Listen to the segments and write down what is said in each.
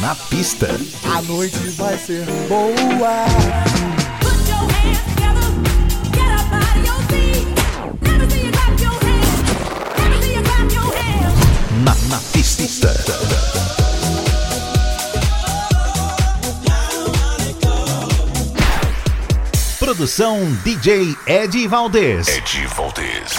Na pista. A noite vai ser boa. Na, na pista. Produção DJ Ed Valdez. Ed Valdez.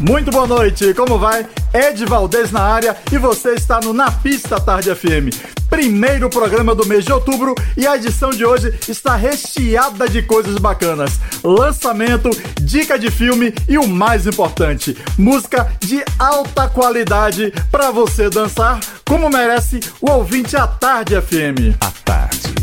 Muito boa noite, como vai? Ed Valdez na área e você está no Na Pista Tarde FM. Primeiro programa do mês de outubro e a edição de hoje está recheada de coisas bacanas. Lançamento, dica de filme e o mais importante, música de alta qualidade para você dançar como merece o ouvinte à Tarde FM. A Tarde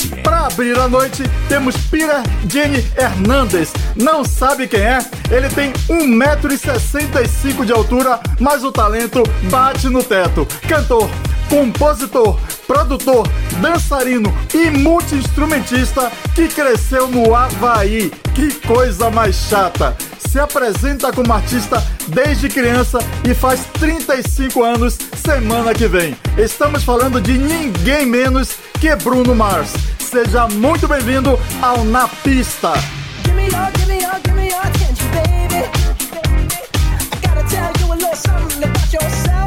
FM. Para abrir a noite, temos Pira Jenny Hernandes. Não sabe quem é? Ele tem 1,65m de altura, mas o talento bate no teto. Cantor, compositor, produtor, dançarino e multi-instrumentista que cresceu no Havaí. Que coisa mais chata! Se apresenta como artista desde criança e faz 35 anos semana que vem. Estamos falando de ninguém menos que Bruno Mars. Seja muito bem-vindo ao Na Pista. Give me give me give me baby. I gotta tell you a little something about yourself.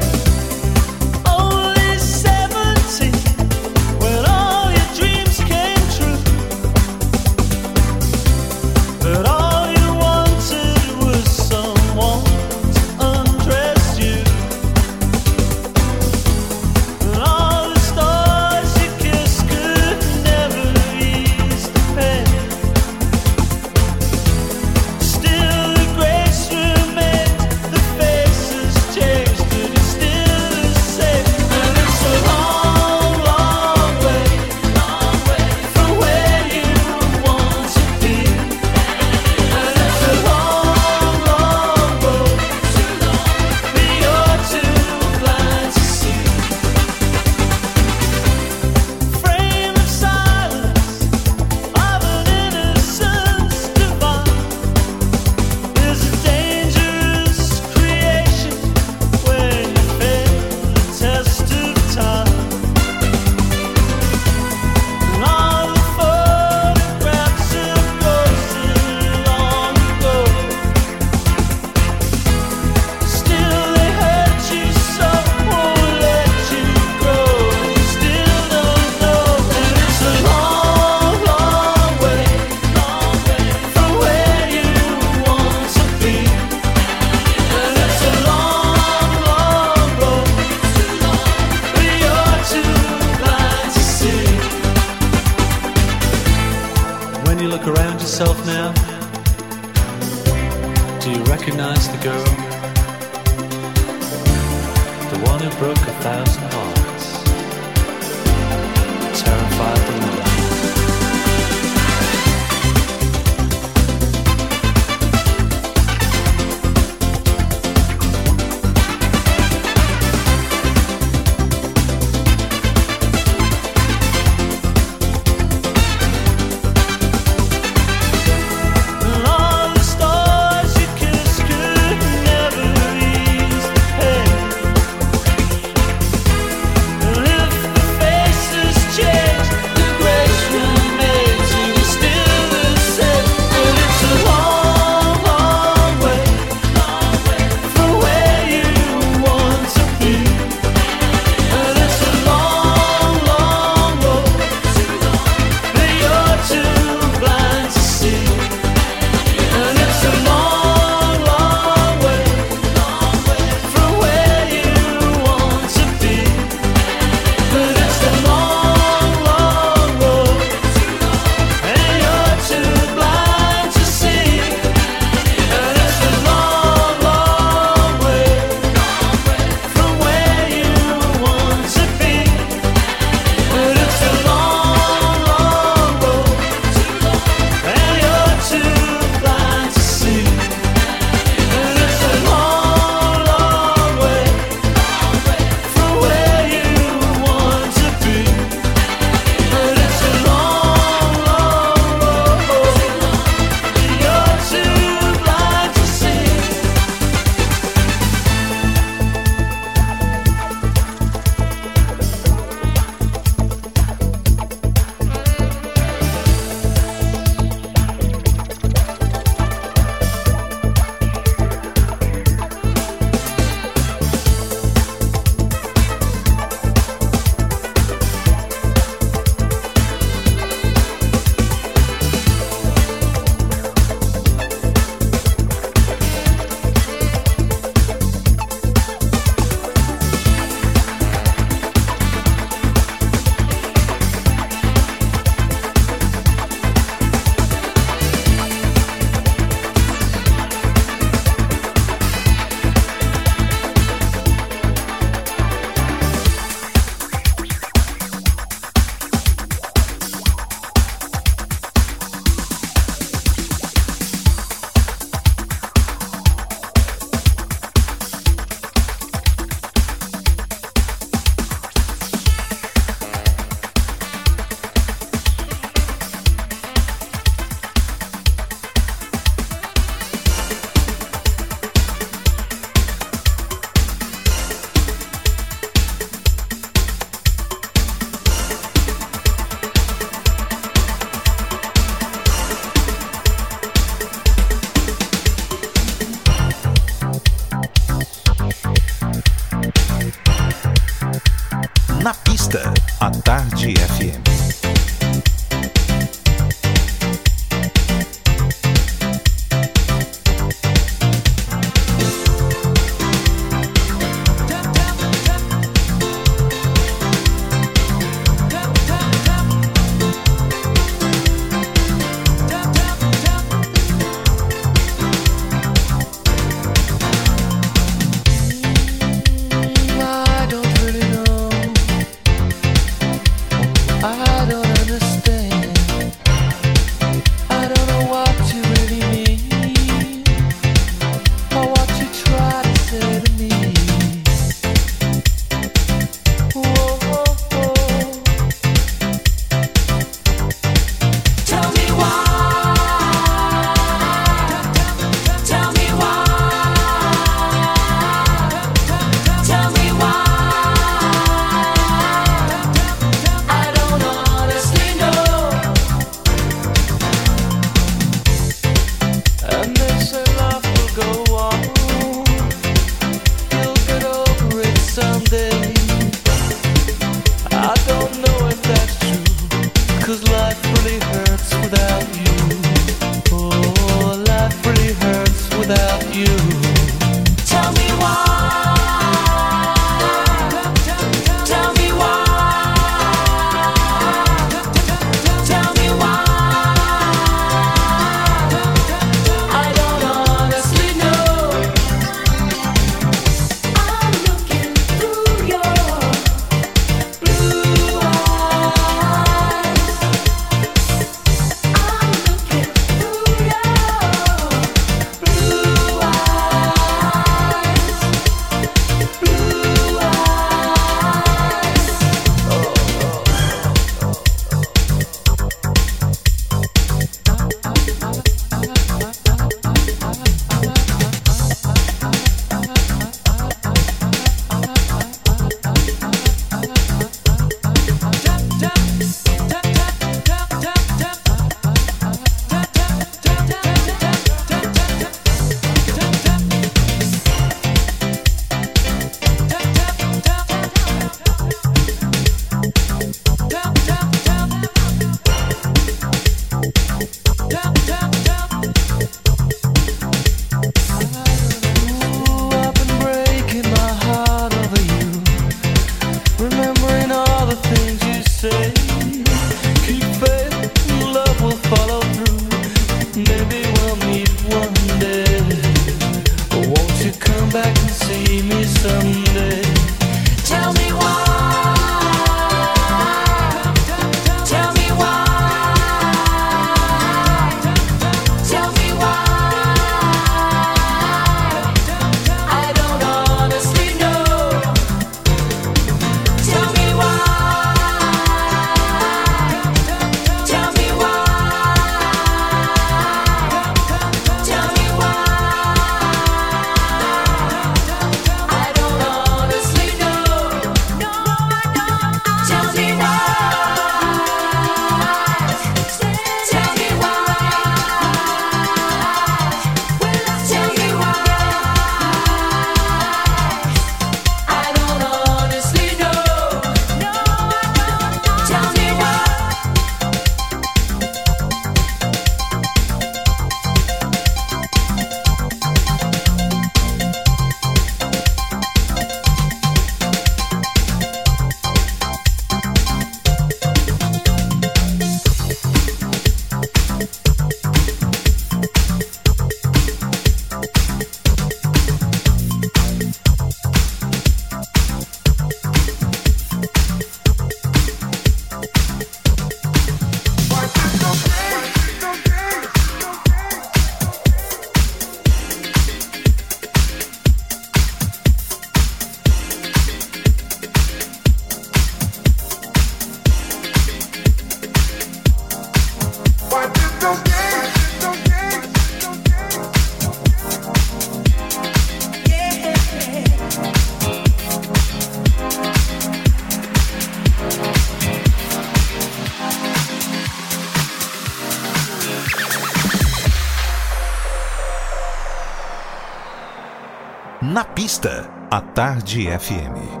Pista, a Tarde FM.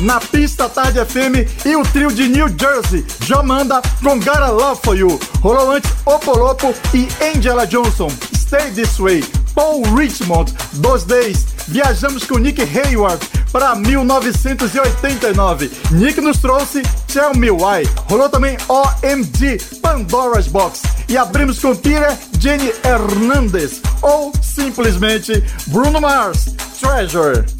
Na pista Tarde FM e o trio de New Jersey, Jomanda com Gotta Love For You. Rolou antes Opolopo e Angela Johnson, Stay This Way. Paul Richmond, Dos Days. Viajamos com Nick Hayward para 1989. Nick nos trouxe Tell Me Why. Rolou também OMG, Pandora's Box. E abrimos com Peter Jenny Hernandez ou simplesmente Bruno Mars, Treasure.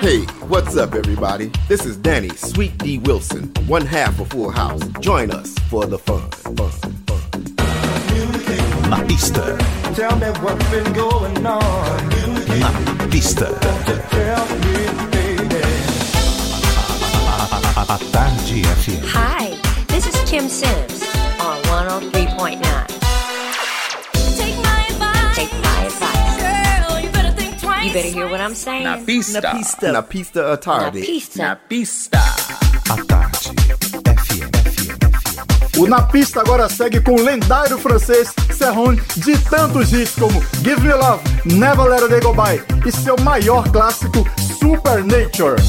Hey, what's up, everybody? This is Danny Sweet D Wilson, one half of Full House. Join us for the fun. fun, fun. Na pista, Tell me what's been going on. na pista. Tell me, baby. A Tarde FM. Hi, this is Kim Sims on 103.9. You better hear what I'm saying. Na Pista. Na pista. Na pista Na Atarde. Na pista. Pista. A Tarde FM. FM. O Na Pista agora segue com o lendário francês Serron de tantos hits como Give Me Love, Never Let a Day Go By e seu maior clássico Supernature.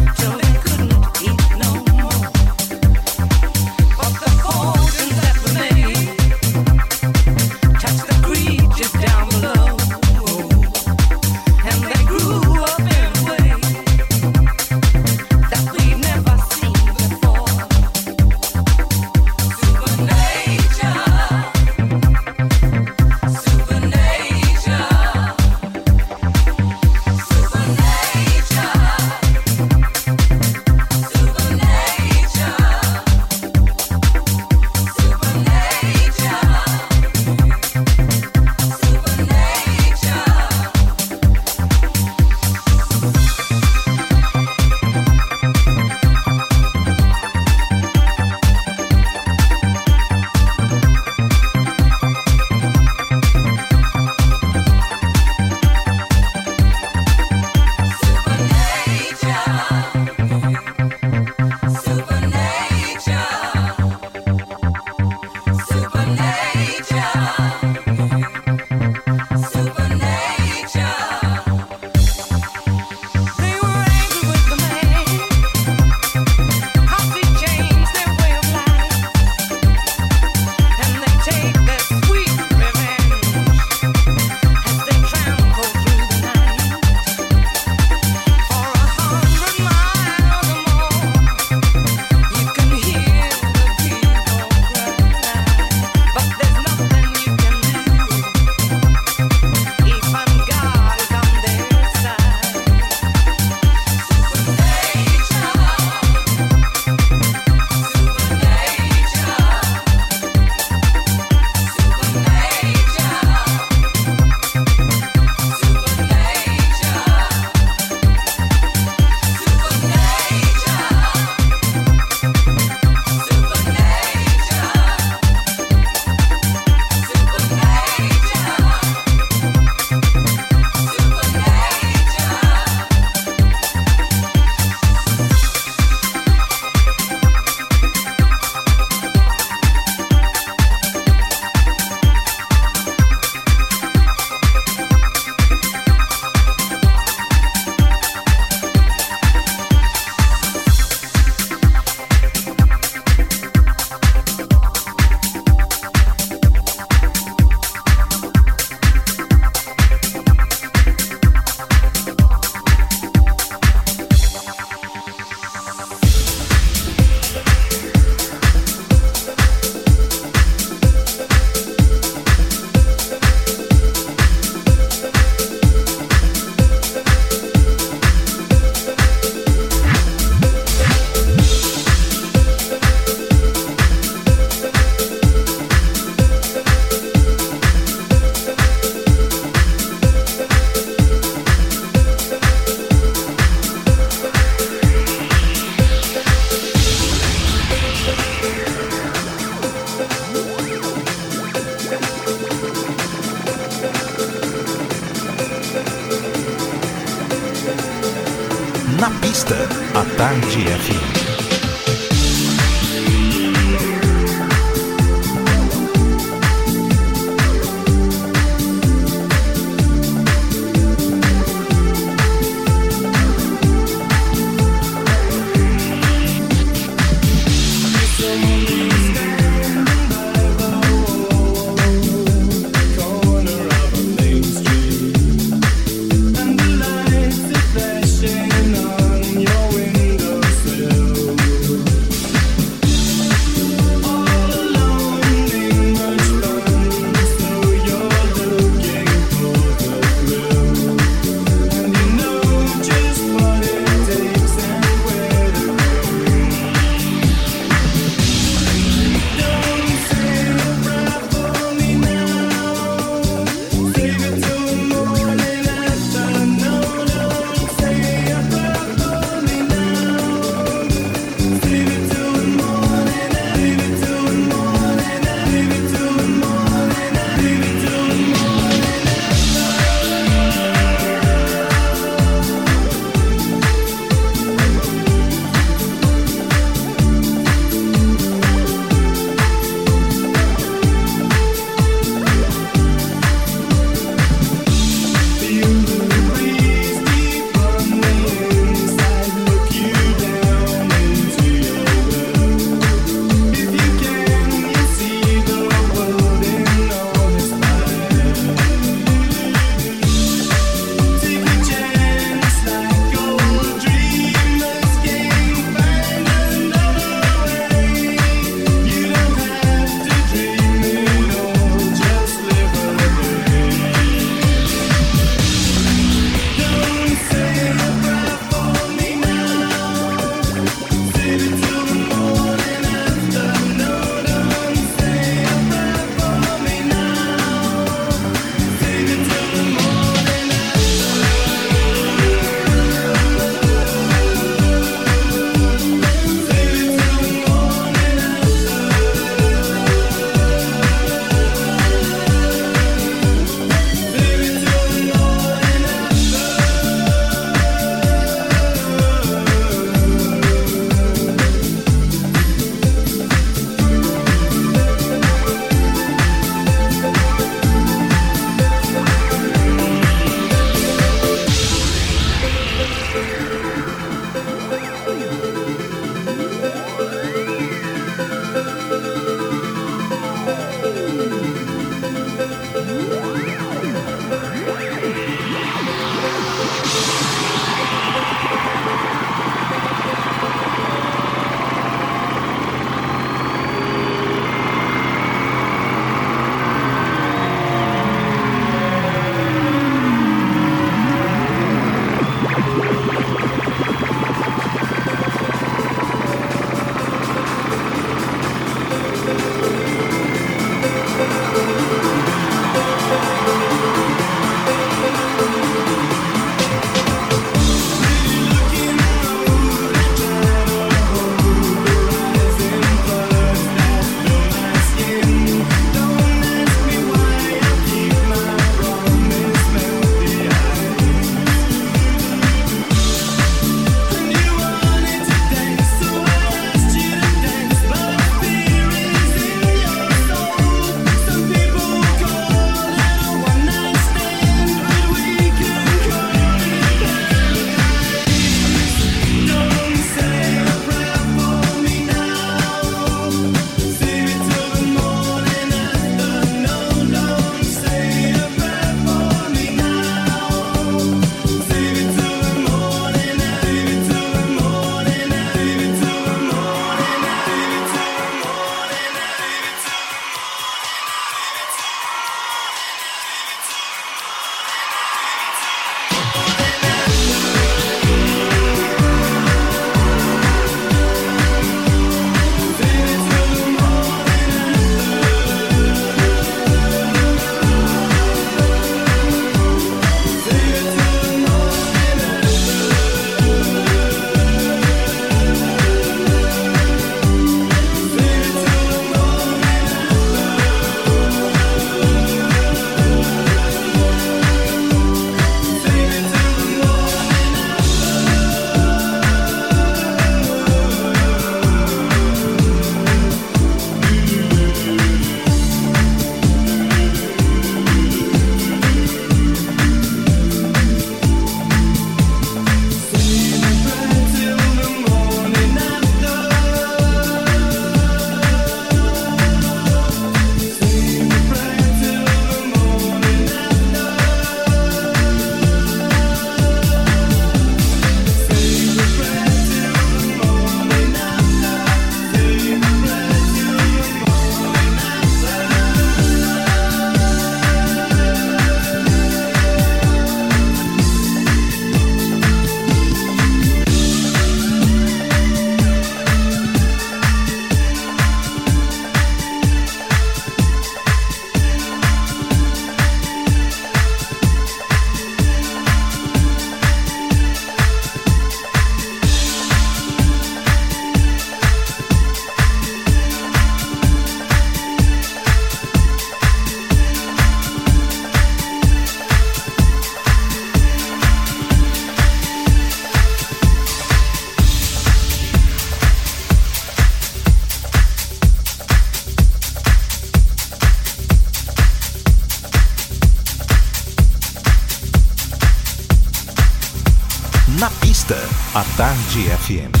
100.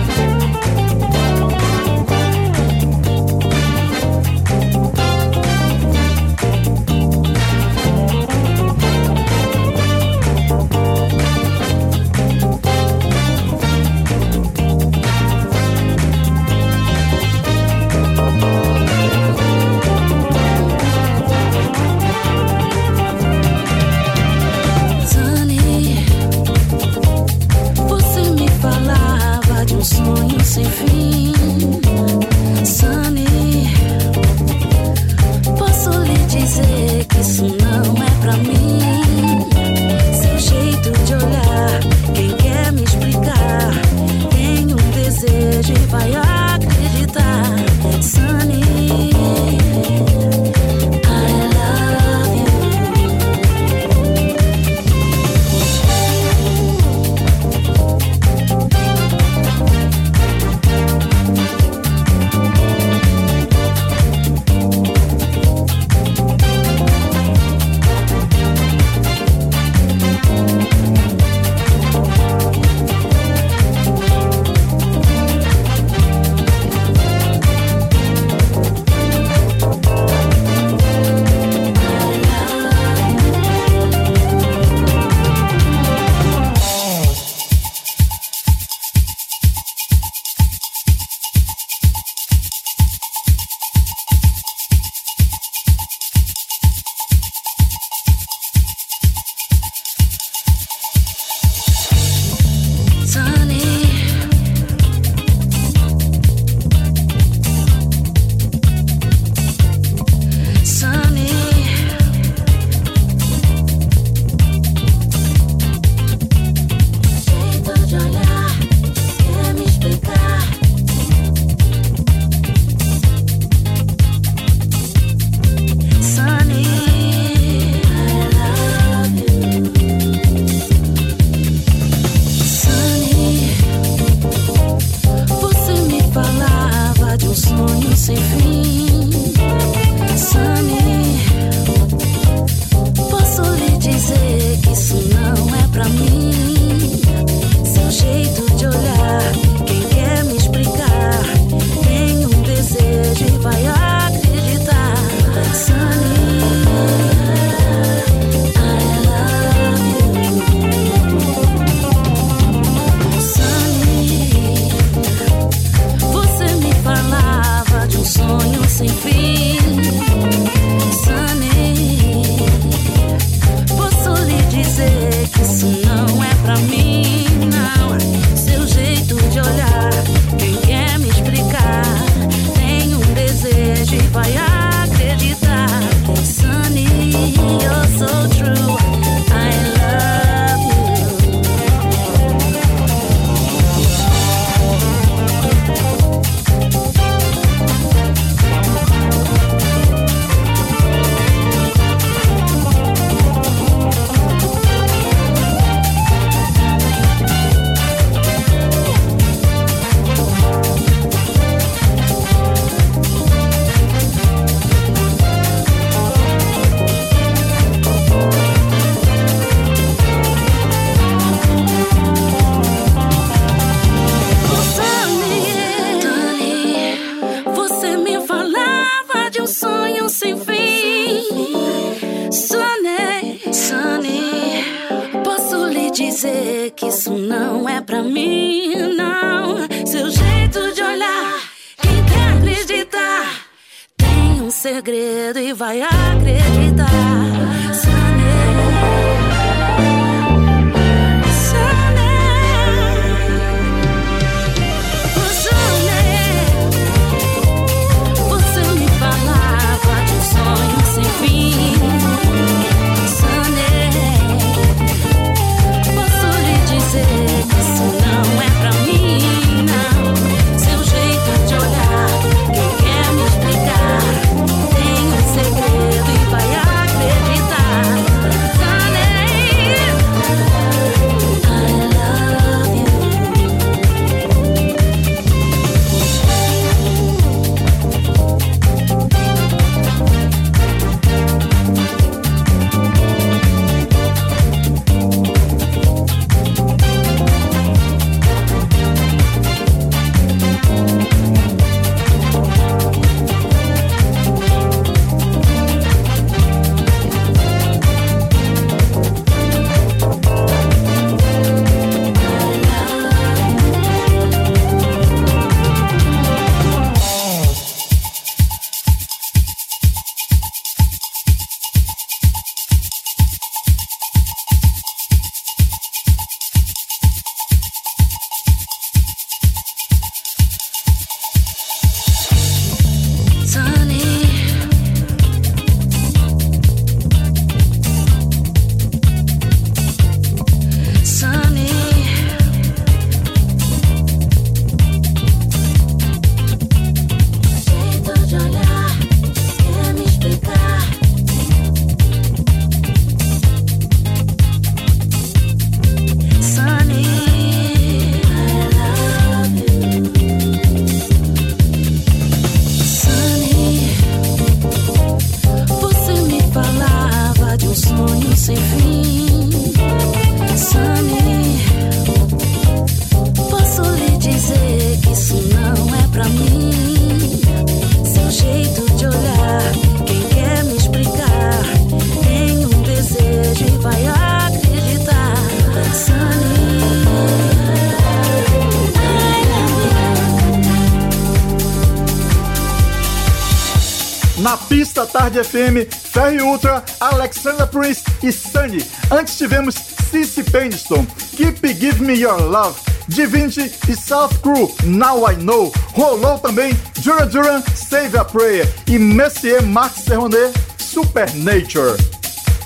FM, Ferry Ultra, Alexandra Prince e Sunny. Antes tivemos Cissy Peniston, Keep Give Me Your Love, Divinity e South Crew, Now I Know. Rolou também Duran Duran, Save a Prayer e Messier Marc Serronet, Supernature.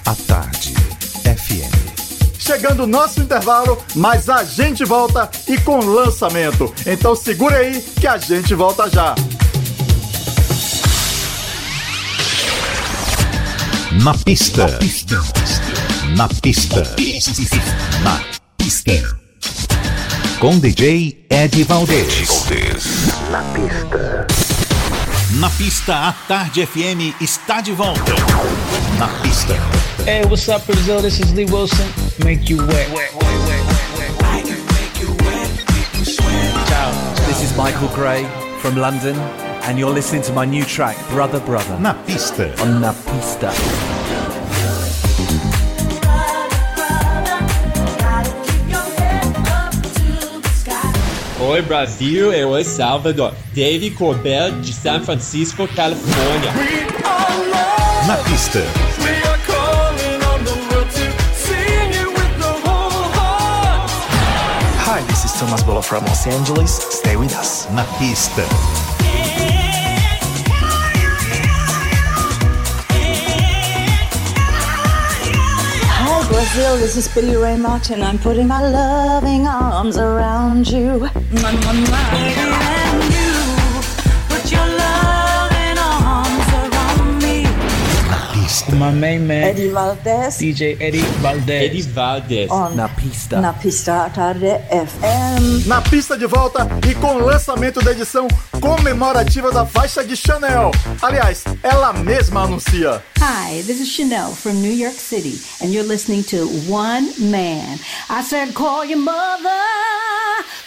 A Tarde FM. Chegando o nosso intervalo, mas a gente volta e com lançamento. Então segura aí que a gente volta já. Na pista. Na pista. Na pista. Com DJ Ed Valdez. Na pista. Na pista, a Tarde FM está de volta. Na pista. Hey, what's up, Brazil? This is Lee Wilson. Make you wet. Ciao, this is Michael Gray from London, and you're listening to my new track, Brother Brother. Na pista. On Na Pista. Oi Brasil, eu sou Salvador. Dave Corbell de San Francisco, Califórnia. Na pista. Hi, this is Thomas Bolo from Los Angeles. Stay with us. Na pista. Brazil. This is Billy Ray Martin. I'm putting my loving arms around you. My main man, Eddie Valdez. DJ Eddie Valdez. Eddie Valdez. On Na Pista. Na Pista Tarde FM. Na pista de volta e com o lançamento da edição comemorativa da faixa de Chanel. Aliás, ela mesma anuncia. Hi, this is Chanel from New York City, and you're listening to One Man. I said, call your mother,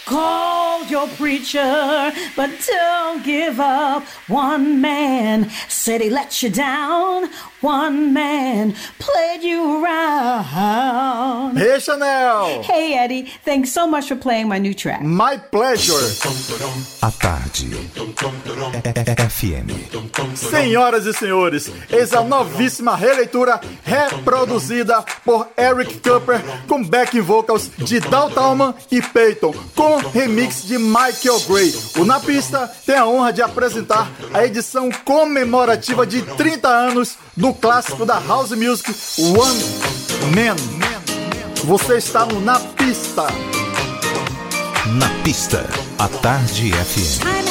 call your preacher, but don't give up. One man said he let you down. One man played you around. Hey, Chanel! Hey, Eddie. Thanks so much for playing my new track. My pleasure. A tarde. FM. Senhoras e senhores, eis a novíssima releitura reproduzida por Eric Cooper com backing vocals de Dal Talman e Peyton, com remix de Michael Gray. O Na Pista tem a honra de apresentar a edição comemorativa de 30 anos do do clássico da House Music One Man. Você está no Na Pista. Na Pista, a Tarde FM.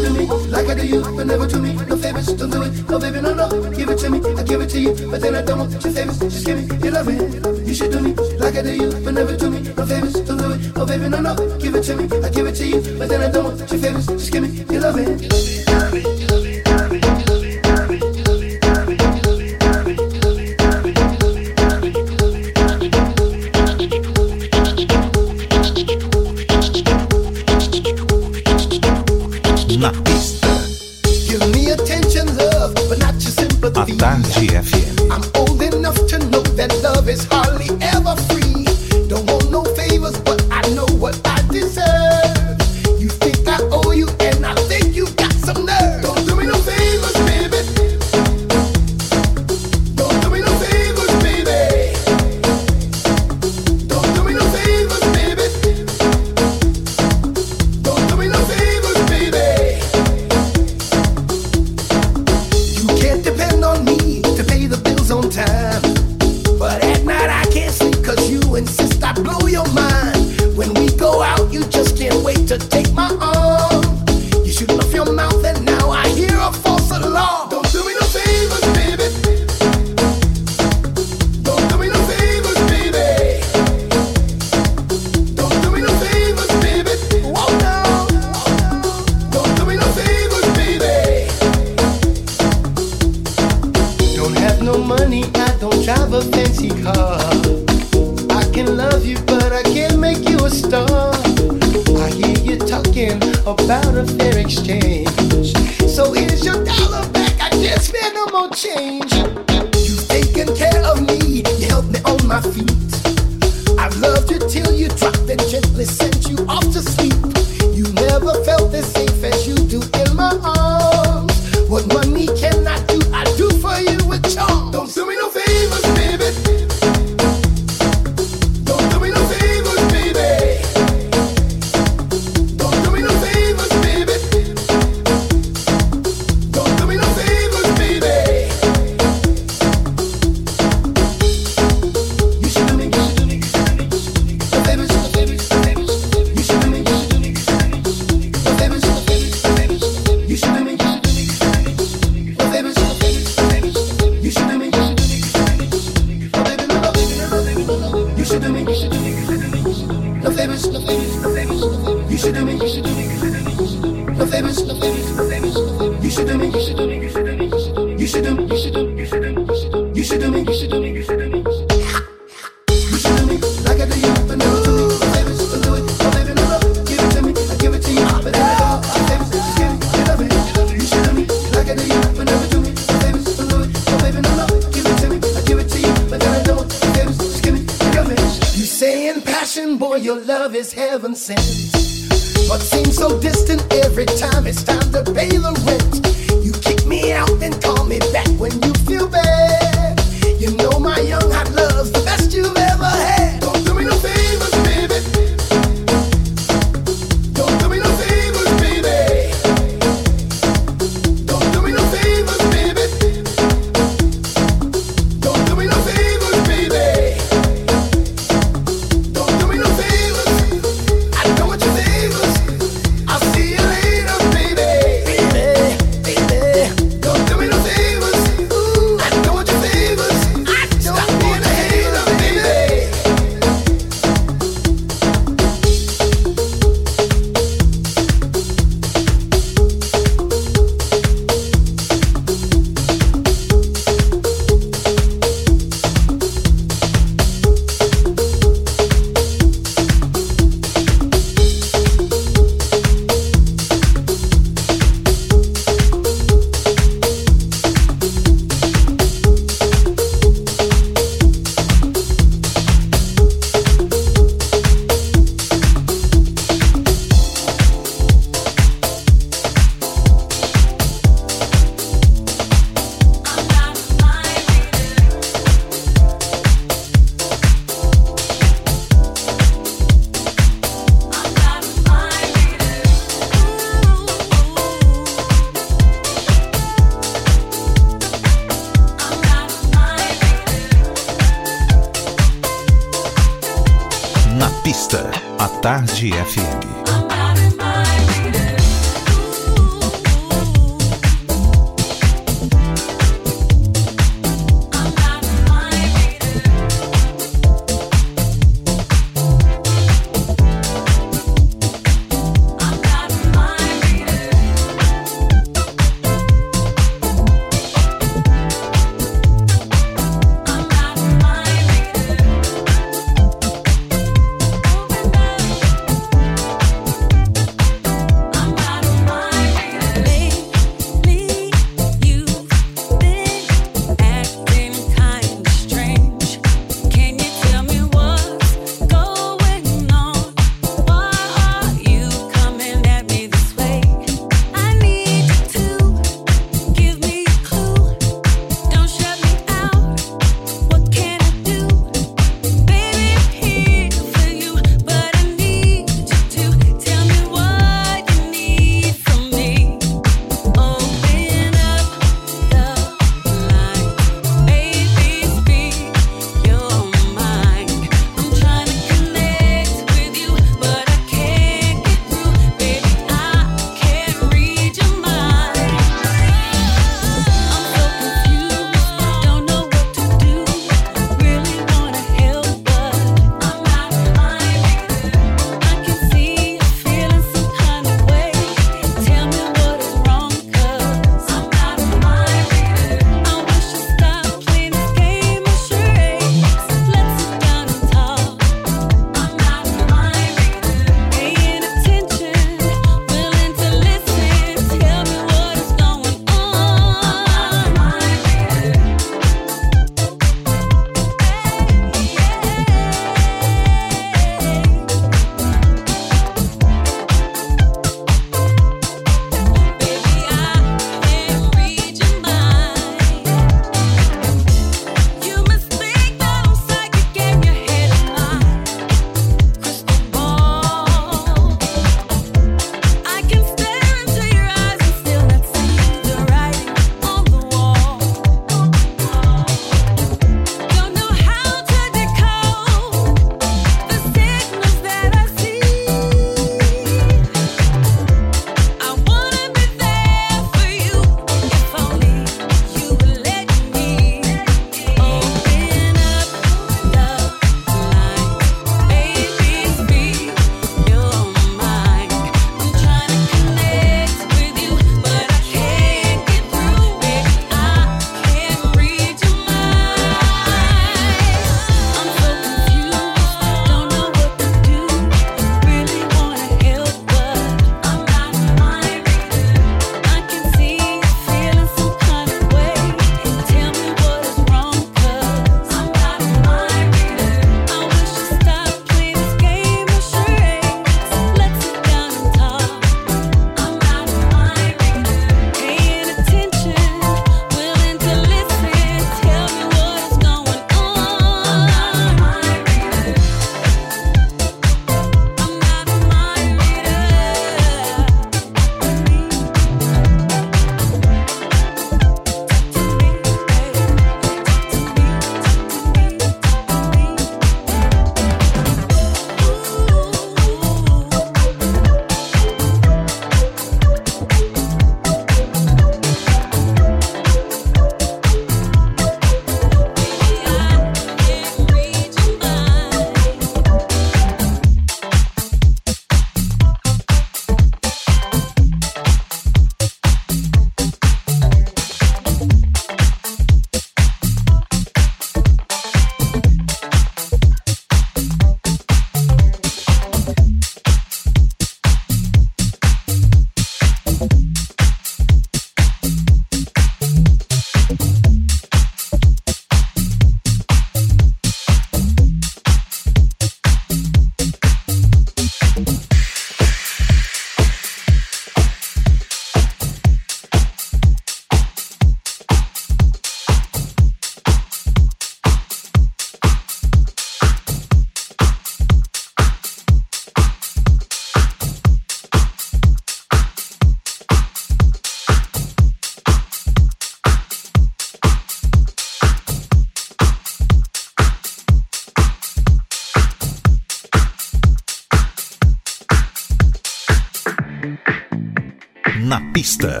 Na pista.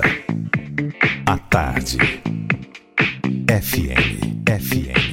à tarde. FM. FM.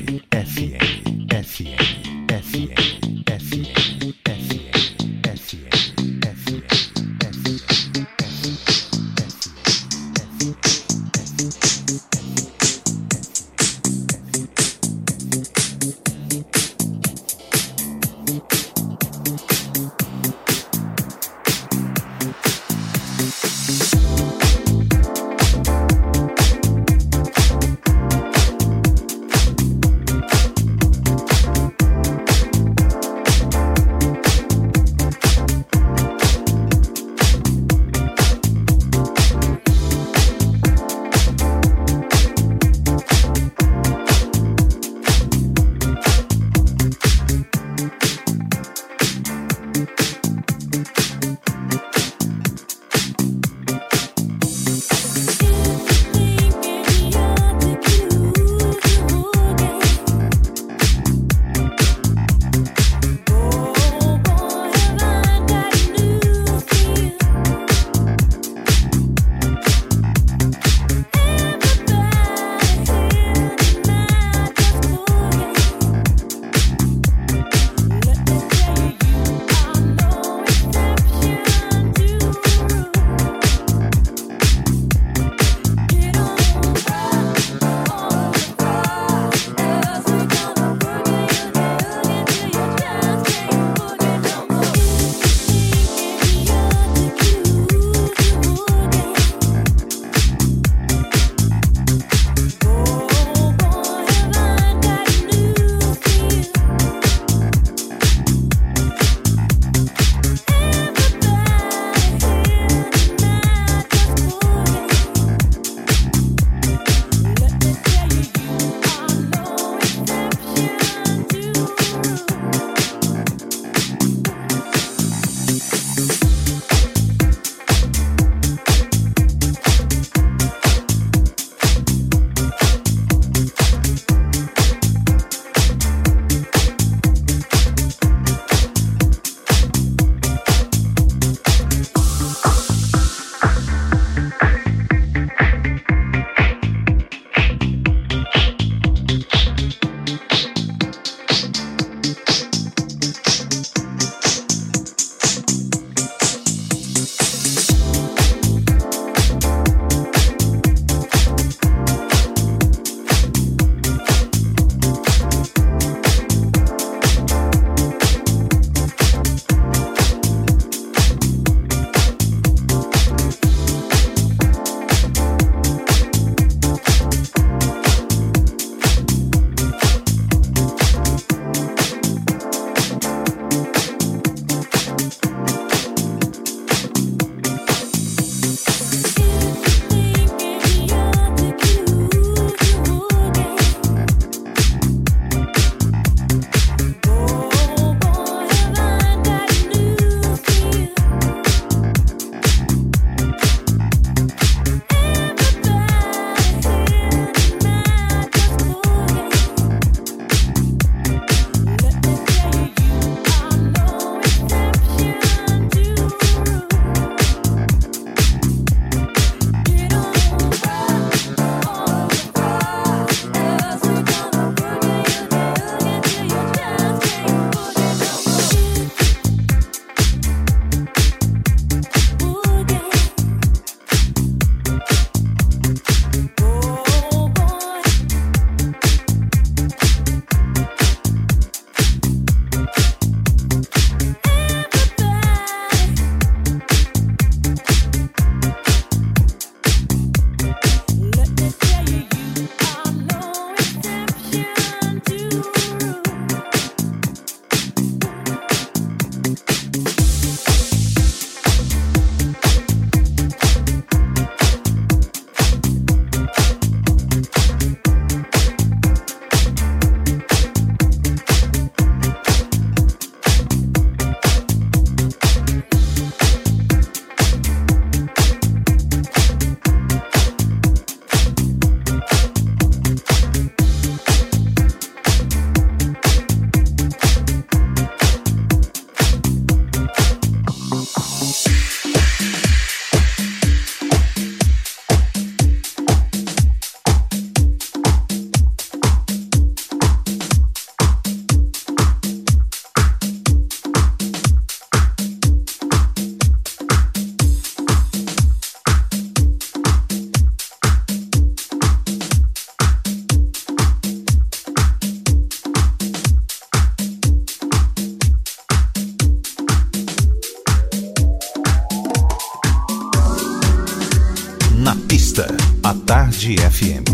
100.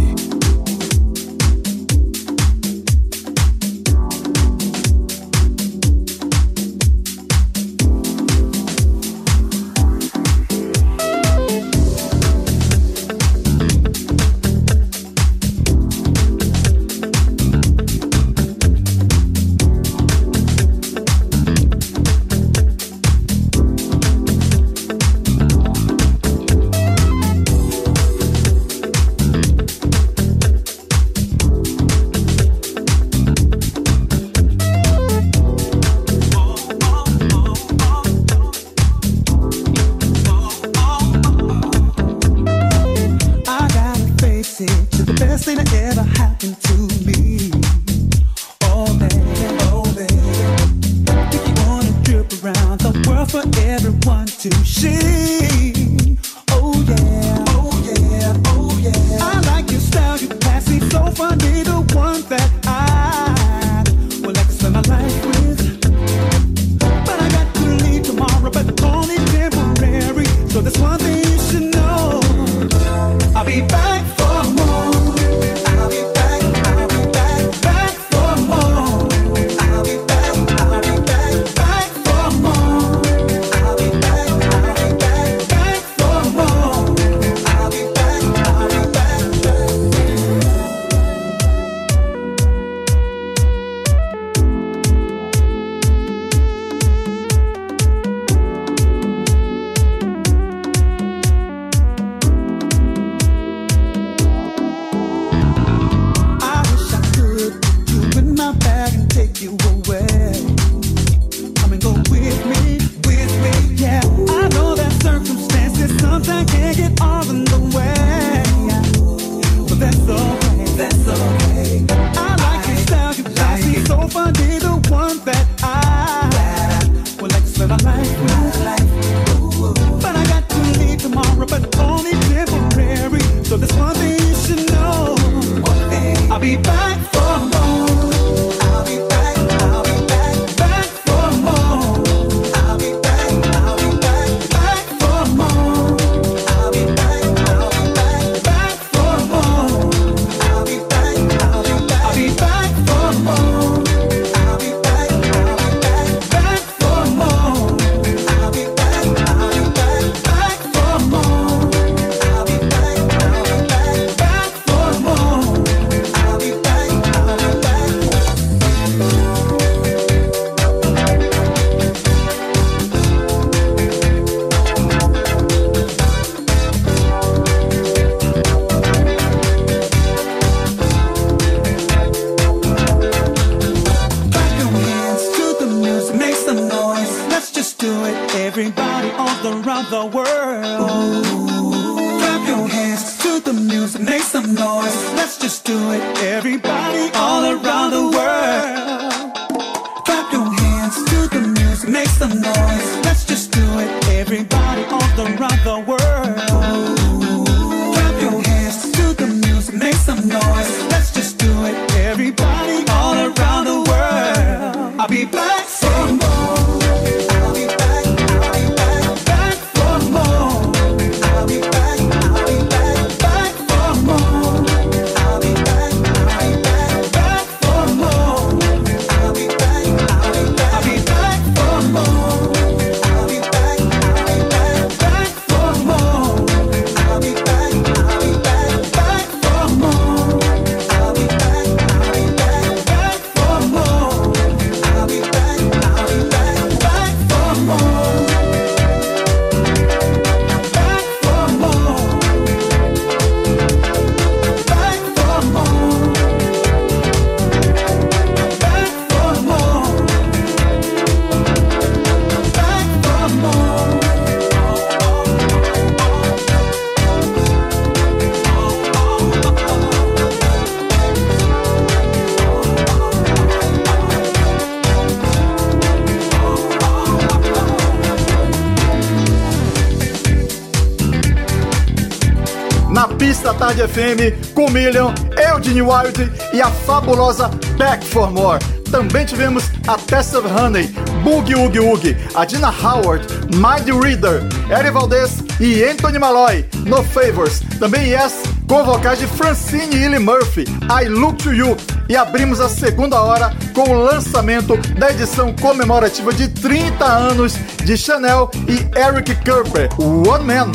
Band FM, com Million, Eldin Wild e a fabulosa Back for More. Também tivemos a Tess of Honey, Boogie Oogie Oogie, a Dina Howard, Mind Reader, Eric Valdez e Anthony Malloy, No Favors. Também Yes, com vocais de Francine Illy Murphy, I Look To You. E abrimos a segunda hora com o lançamento da edição comemorativa de 30 anos de Chanel e Eric Kerper, One Man.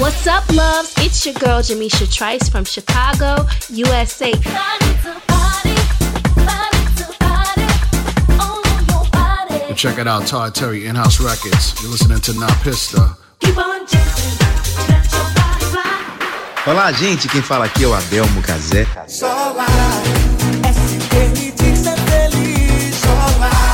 What's up, love? It's your girl Jamisha Trice from Chicago, USA. And check it out, Todd Terry, In-House Records. You're listening to Napista. Olá, gente. Quem fala aqui é o Adelmo Cazé.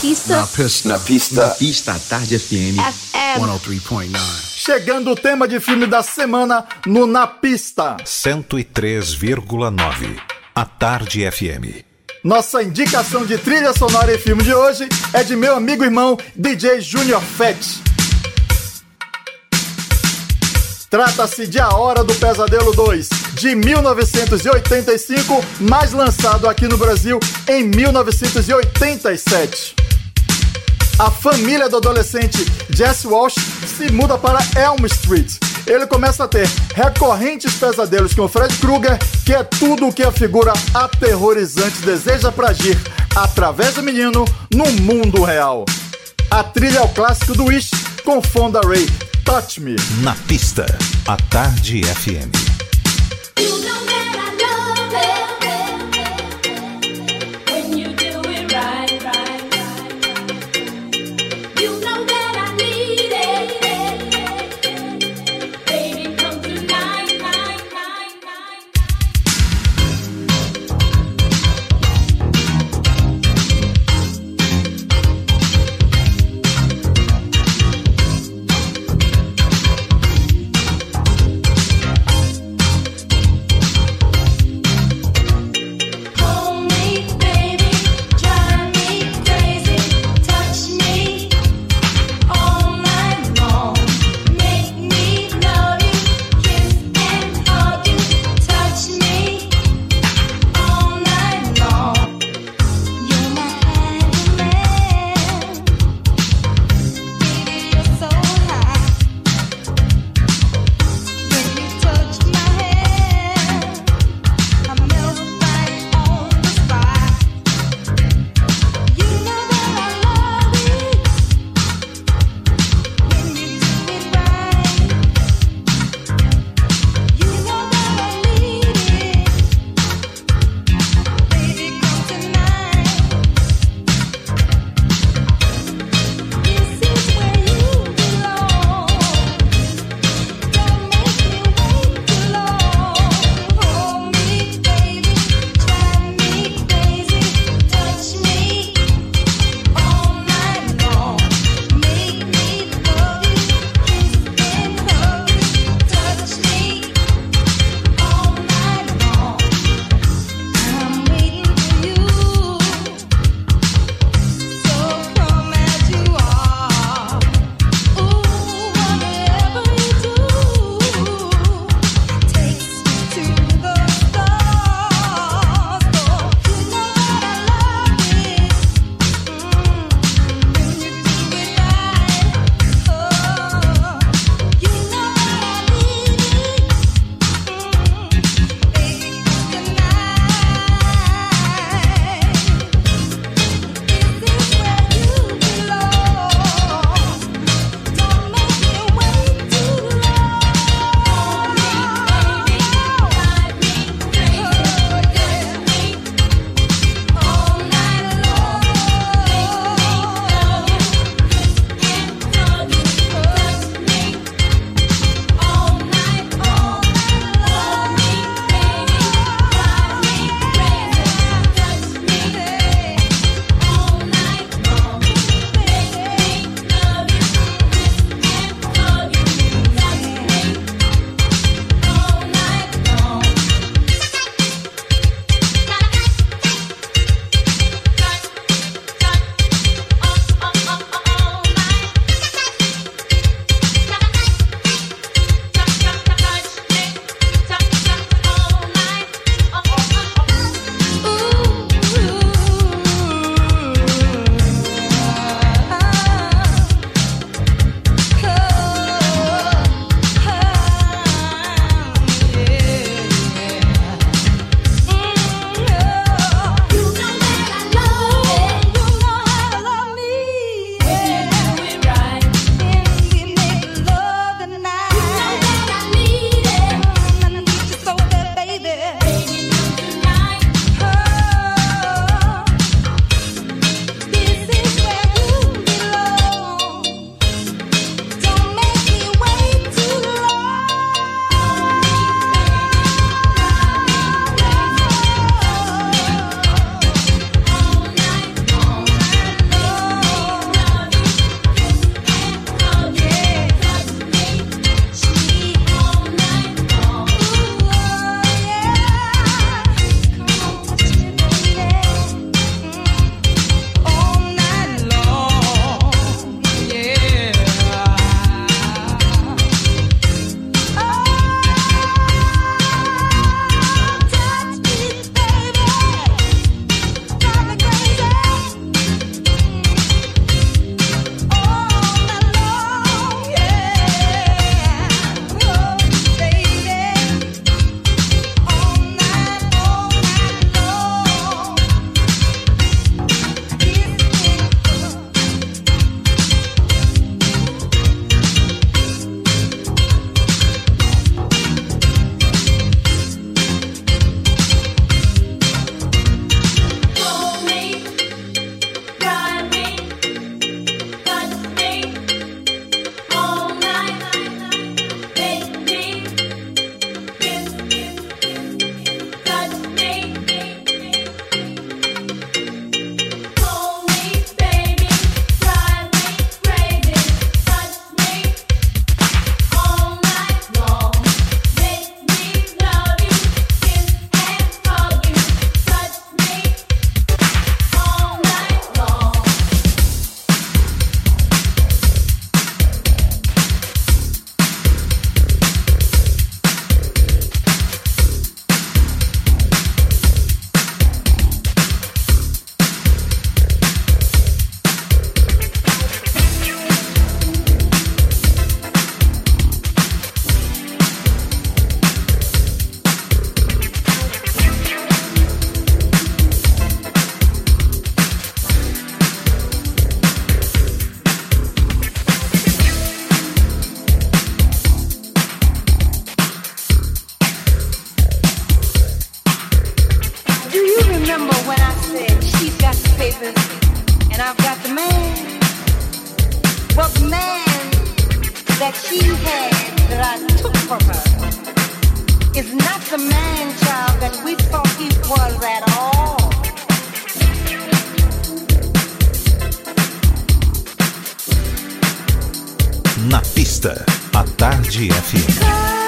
pista. Na Pista. Na pista. Na pista Tarde FM. FM. 103.9. Chegando o tema de filme da semana no Na Pista. 103,9. A Tarde FM. Nossa indicação de trilha sonora e filme de hoje é de meu amigo e irmão DJ Junior Fett. Trata-se de A Hora do Pesadelo 2, de 1985, mas lançado aqui no Brasil em 1987. A família do adolescente Jesse Walsh se muda para Elm Street. Ele começa a ter recorrentes pesadelos com Fred Krueger, que é tudo o que a figura aterrorizante deseja pra agir através do menino no mundo real. A trilha é o clássico do Wish com Fonda Ray, Touch Me. Na Pista. A Tarde FM. that he had that I took from her is not the man child that we thought he was at all. Na pista, a tarde FM.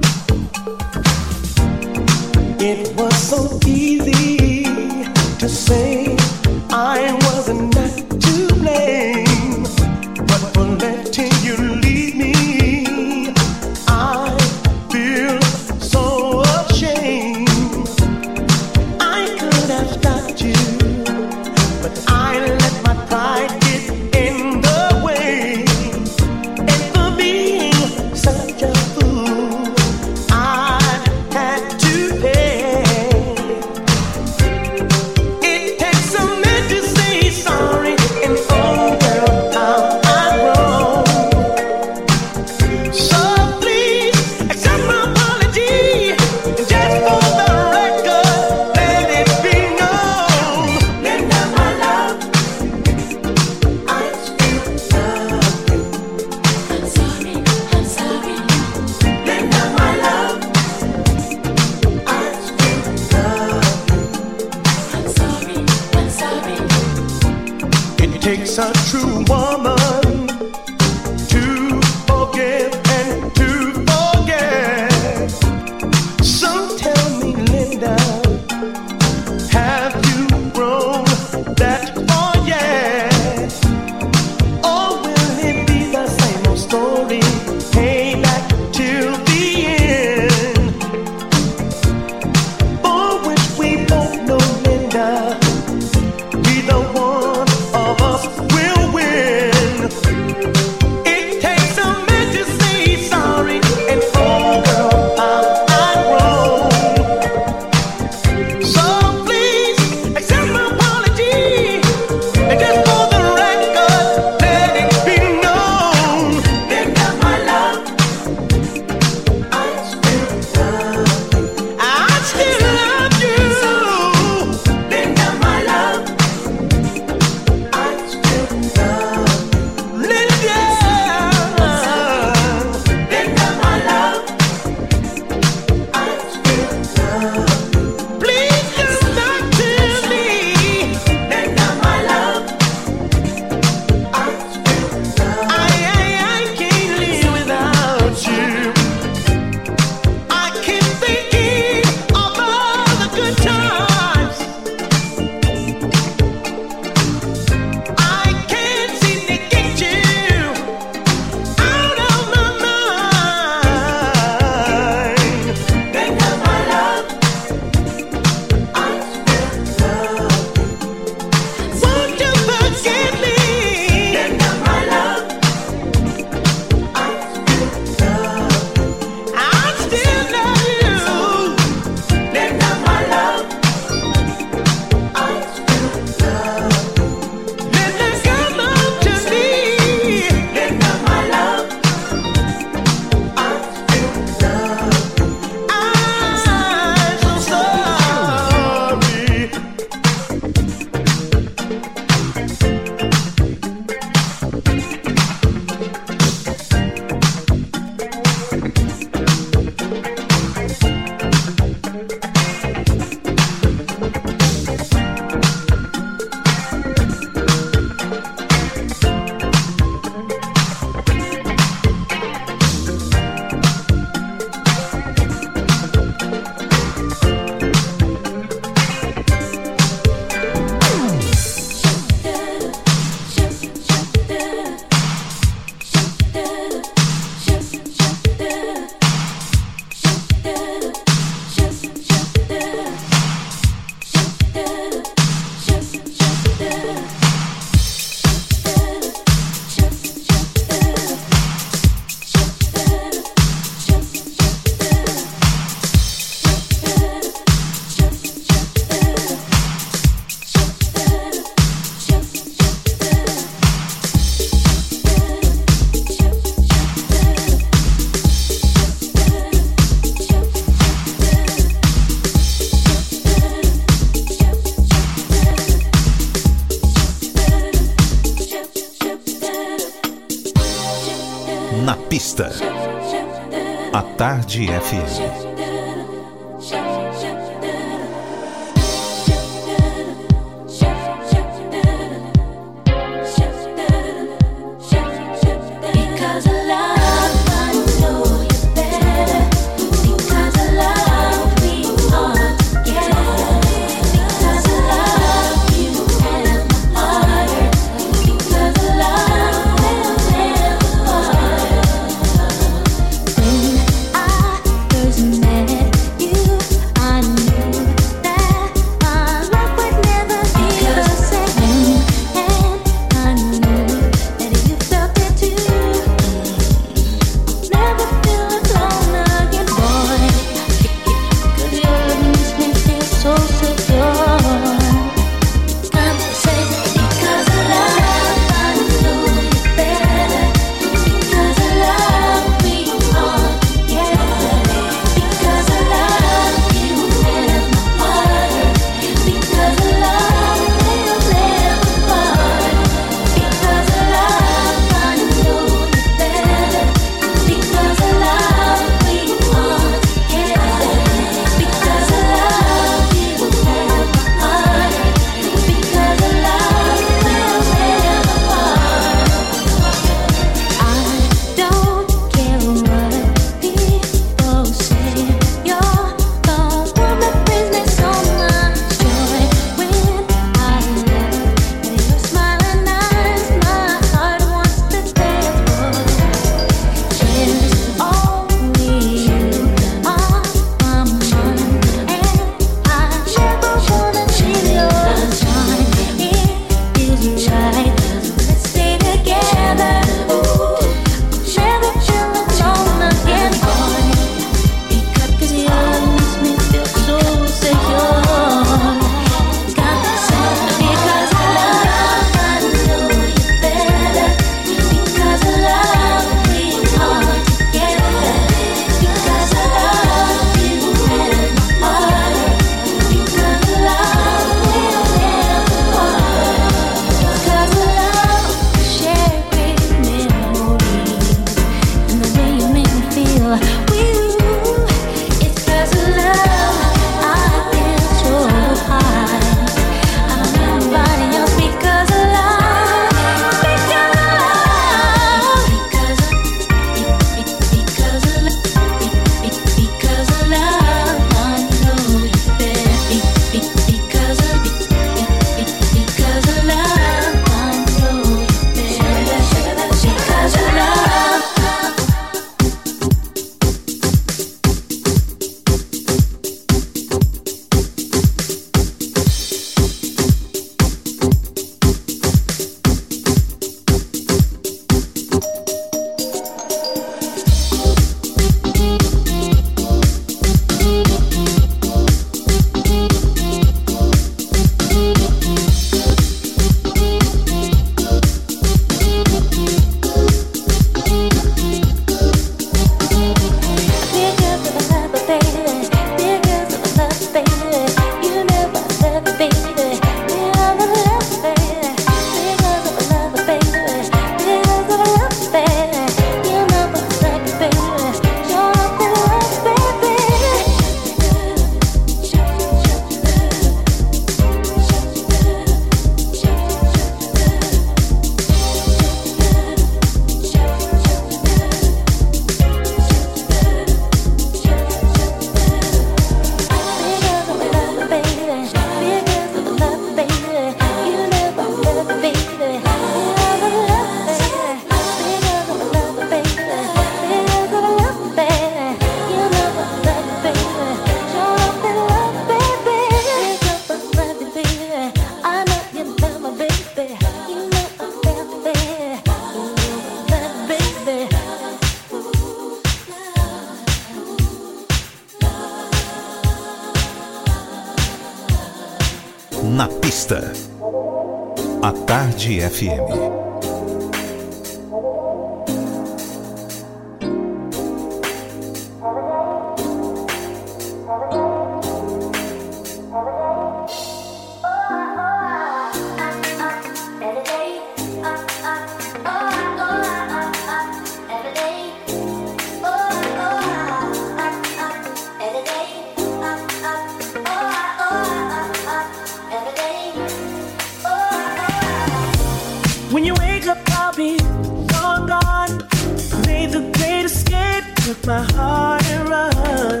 took my heart and run.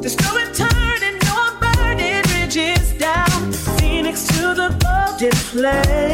There's no return and no burning bridges down. Phoenix to the boat display.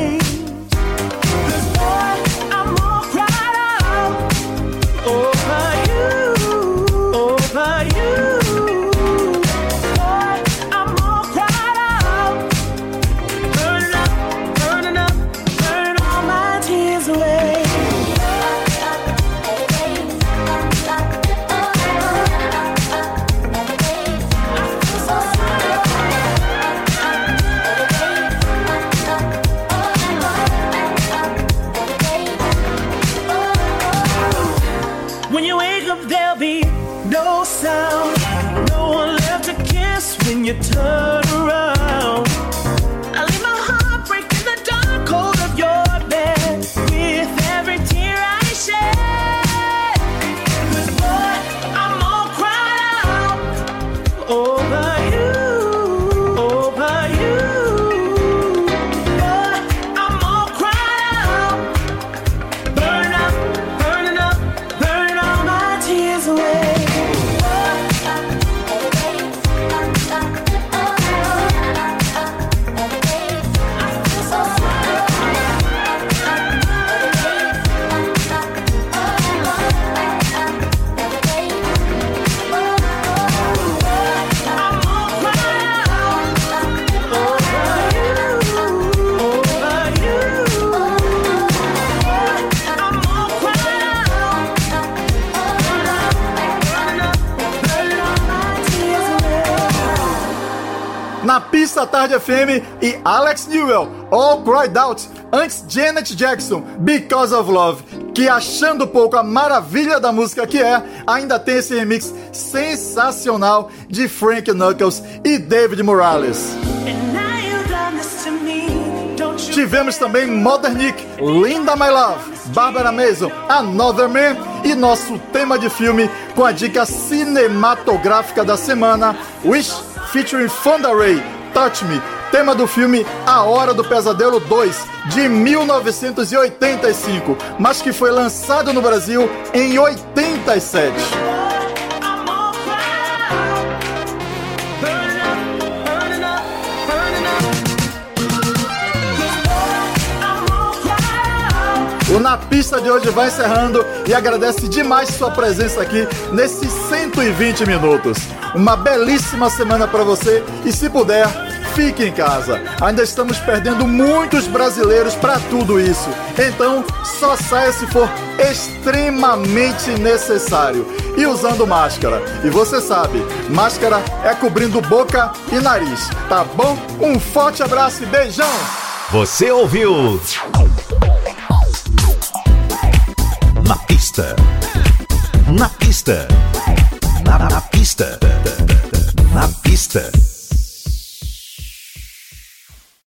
FM e Alex Newell, All Cried Out, antes Janet Jackson, Because of Love, que achando pouco a maravilha da música que é, ainda tem esse remix sensacional de Frank Knuckles e David Morales. Tivemos também Modernic, Linda My Love, Barbara Mason, Another Man e nosso tema de filme com a dica cinematográfica da semana, Wish, featuring Fonda Ray, Touch Me, tema do filme A Hora do Pesadelo 2, de 1985, mas que foi lançado no Brasil em 87. O Na Pista de hoje vai encerrando e agradece demais sua presença aqui nesses 120 minutos. Uma belíssima semana para você e se puder, fique em casa. Ainda estamos perdendo muitos brasileiros para tudo isso. Então, só saia se for extremamente necessário e usando máscara. E você sabe, máscara é cobrindo boca e nariz, tá bom? Um forte abraço e beijão. Você ouviu? Na pista. Na pista. Na, na pista. Na pista.